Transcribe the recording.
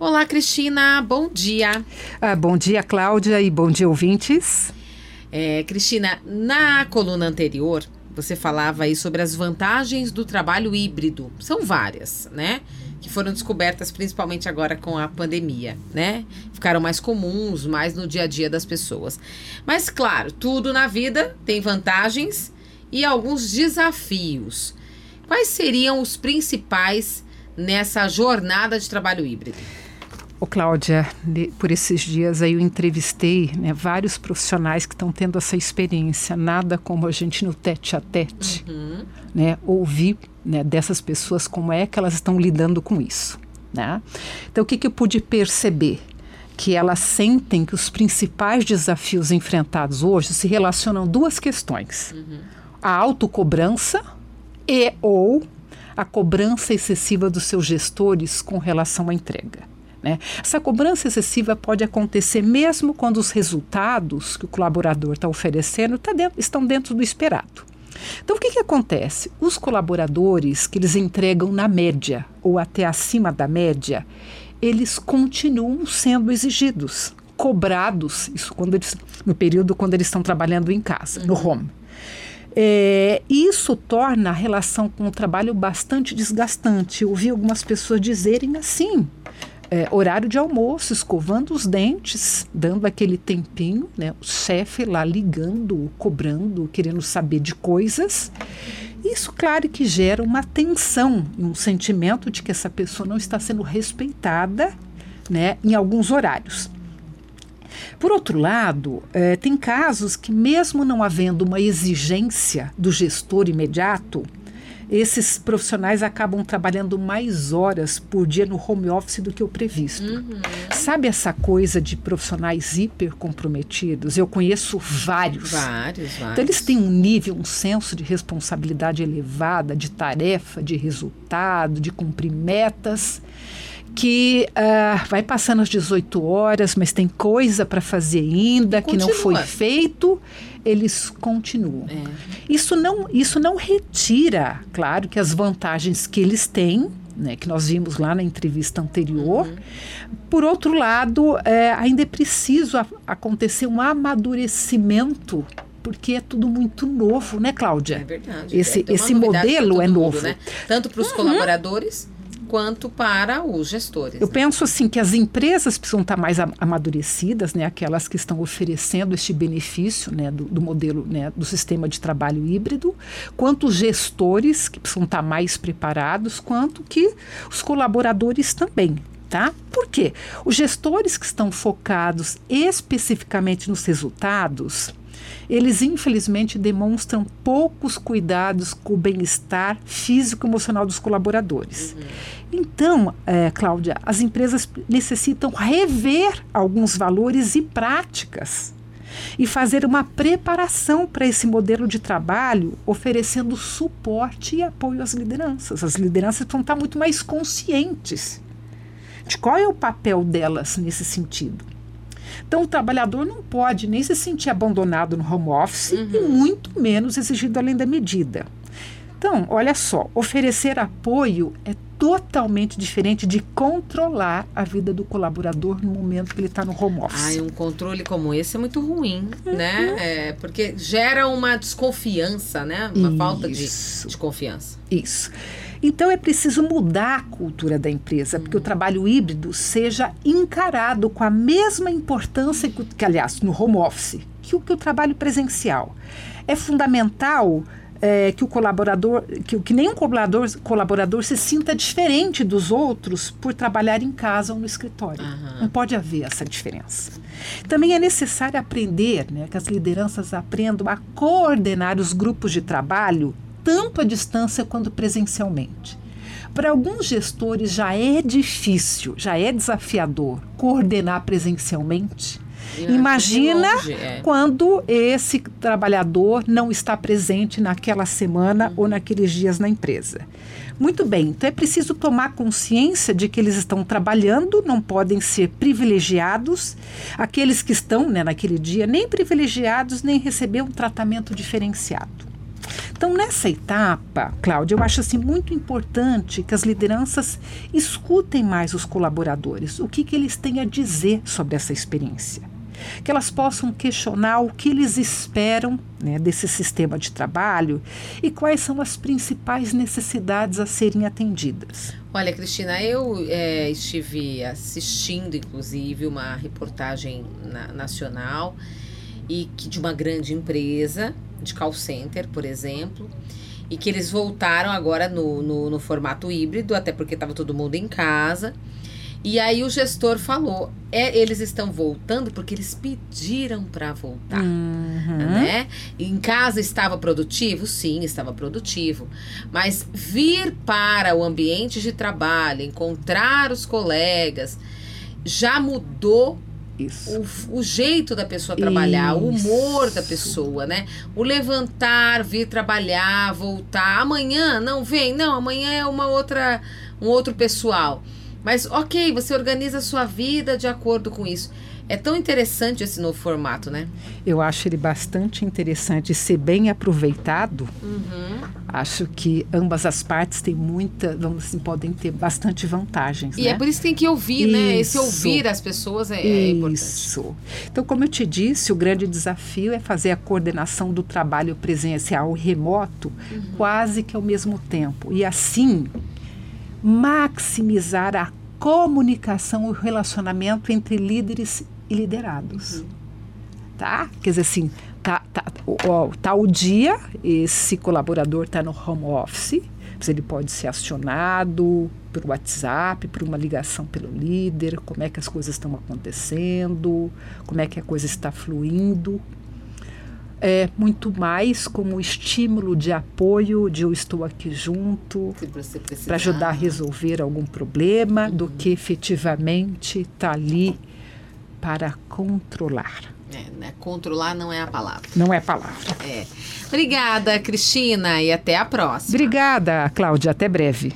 Olá, Cristina, bom dia. Ah, bom dia, Cláudia, e bom dia, ouvintes. É, Cristina, na coluna anterior, você falava aí sobre as vantagens do trabalho híbrido. São várias, né? Que foram descobertas principalmente agora com a pandemia, né? Ficaram mais comuns, mais no dia a dia das pessoas. Mas, claro, tudo na vida tem vantagens e alguns desafios. Quais seriam os principais nessa jornada de trabalho híbrido? Ô, Cláudia, por esses dias aí eu entrevistei né, vários profissionais que estão tendo essa experiência. Nada como a gente no tete a tete, uhum. né, ouvir né, dessas pessoas como é que elas estão lidando com isso. Né? Então, o que, que eu pude perceber? Que elas sentem que os principais desafios enfrentados hoje se relacionam a duas questões: uhum. a autocobrança e ou a cobrança excessiva dos seus gestores com relação à entrega. Né? Essa cobrança excessiva pode acontecer mesmo quando os resultados que o colaborador está oferecendo tá dentro, estão dentro do esperado. Então, o que, que acontece? Os colaboradores que eles entregam na média ou até acima da média, eles continuam sendo exigidos, cobrados, isso quando eles, no período quando eles estão trabalhando em casa, uhum. no home. É, isso torna a relação com o trabalho bastante desgastante. Eu ouvi algumas pessoas dizerem assim: é, horário de almoço, escovando os dentes, dando aquele tempinho, né? O chefe lá ligando, cobrando, querendo saber de coisas. Isso, claro, que gera uma tensão e um sentimento de que essa pessoa não está sendo respeitada, né? Em alguns horários. Por outro lado, é, tem casos que, mesmo não havendo uma exigência do gestor imediato, esses profissionais acabam trabalhando mais horas por dia no home office do que o previsto. Uhum. Sabe essa coisa de profissionais hiper comprometidos? Eu conheço vários. Vários, vários. Então, eles têm um nível, um senso de responsabilidade elevada, de tarefa, de resultado, de cumprir metas que uh, vai passando as 18 horas, mas tem coisa para fazer ainda que não foi feito, eles continuam. É. Isso, não, isso não retira, claro, que as vantagens que eles têm, né, que nós vimos lá na entrevista anterior. Uhum. Por outro lado, é, ainda é preciso a, acontecer um amadurecimento porque é tudo muito novo, né, Cláudia? É verdade. Esse, é, esse modelo é novo. né? Tanto para os uhum. colaboradores quanto para os gestores. Eu né? penso assim que as empresas precisam estar mais amadurecidas, né, aquelas que estão oferecendo este benefício, né, do, do modelo, né, do sistema de trabalho híbrido, quanto os gestores que precisam estar mais preparados, quanto que os colaboradores também. Tá? Por quê? Os gestores que estão focados especificamente nos resultados, eles infelizmente demonstram poucos cuidados com o bem-estar físico e emocional dos colaboradores. Uhum. Então, é, Cláudia, as empresas necessitam rever alguns valores e práticas e fazer uma preparação para esse modelo de trabalho, oferecendo suporte e apoio às lideranças. As lideranças vão estar muito mais conscientes de qual é o papel delas nesse sentido. Então, o trabalhador não pode nem se sentir abandonado no home office uhum. e muito menos exigido além da medida. Então, olha só, oferecer apoio é totalmente diferente de controlar a vida do colaborador no momento que ele está no home office. Ai, um controle como esse é muito ruim, uhum. né? É, porque gera uma desconfiança, né? Uma Isso. falta de, de confiança. Isso. Então é preciso mudar a cultura da empresa, porque o trabalho híbrido seja encarado com a mesma importância que, que aliás, no home office, que o, que o trabalho presencial. É fundamental é, que o colaborador, que, que nenhum colaborador, colaborador se sinta diferente dos outros por trabalhar em casa ou no escritório. Uhum. Não pode haver essa diferença. Também é necessário aprender, né, que as lideranças aprendam a coordenar os grupos de trabalho tanto à distância quanto presencialmente. Para alguns gestores já é difícil, já é desafiador coordenar presencialmente. Imagina longe, é. quando esse trabalhador não está presente naquela semana uhum. ou naqueles dias na empresa. Muito bem, então é preciso tomar consciência de que eles estão trabalhando, não podem ser privilegiados. Aqueles que estão né, naquele dia, nem privilegiados, nem receber um tratamento diferenciado. Então, nessa etapa, Cláudia, eu acho assim muito importante que as lideranças escutem mais os colaboradores, o que, que eles têm a dizer sobre essa experiência. Que elas possam questionar o que eles esperam né, desse sistema de trabalho e quais são as principais necessidades a serem atendidas. Olha, Cristina, eu é, estive assistindo, inclusive, uma reportagem na, nacional e que de uma grande empresa de call center, por exemplo, e que eles voltaram agora no, no, no formato híbrido, até porque estava todo mundo em casa. E aí o gestor falou, é, eles estão voltando porque eles pediram para voltar, uhum. né? Em casa estava produtivo, sim, estava produtivo, mas vir para o ambiente de trabalho, encontrar os colegas, já mudou isso. O, o jeito da pessoa trabalhar, Isso. o humor da pessoa, né? O levantar, vir trabalhar, voltar. Amanhã não vem, não, amanhã é uma outra, um outro pessoal. Mas ok, você organiza a sua vida de acordo com isso. É tão interessante esse novo formato, né? Eu acho ele bastante interessante e ser bem aproveitado. Uhum. Acho que ambas as partes têm muita, vamos assim, podem ter bastante vantagens. E né? é por isso que tem que ouvir, isso. né? Esse ouvir as pessoas é, é importante. Isso. Então, como eu te disse, o grande desafio é fazer a coordenação do trabalho presencial e remoto uhum. quase que ao mesmo tempo. E assim maximizar a comunicação e o relacionamento entre líderes e liderados. Uhum. Tá? Quer dizer assim, tá, tá, ó, tá o dia, esse colaborador está no home office, ele pode ser acionado por WhatsApp, por uma ligação pelo líder, como é que as coisas estão acontecendo, como é que a coisa está fluindo, é muito mais como estímulo de apoio, de eu estou aqui junto para ajudar a resolver algum problema, uhum. do que efetivamente estar tá ali para controlar. É, né? Controlar não é a palavra. Não é a palavra. É. Obrigada, Cristina, e até a próxima. Obrigada, Cláudia. Até breve.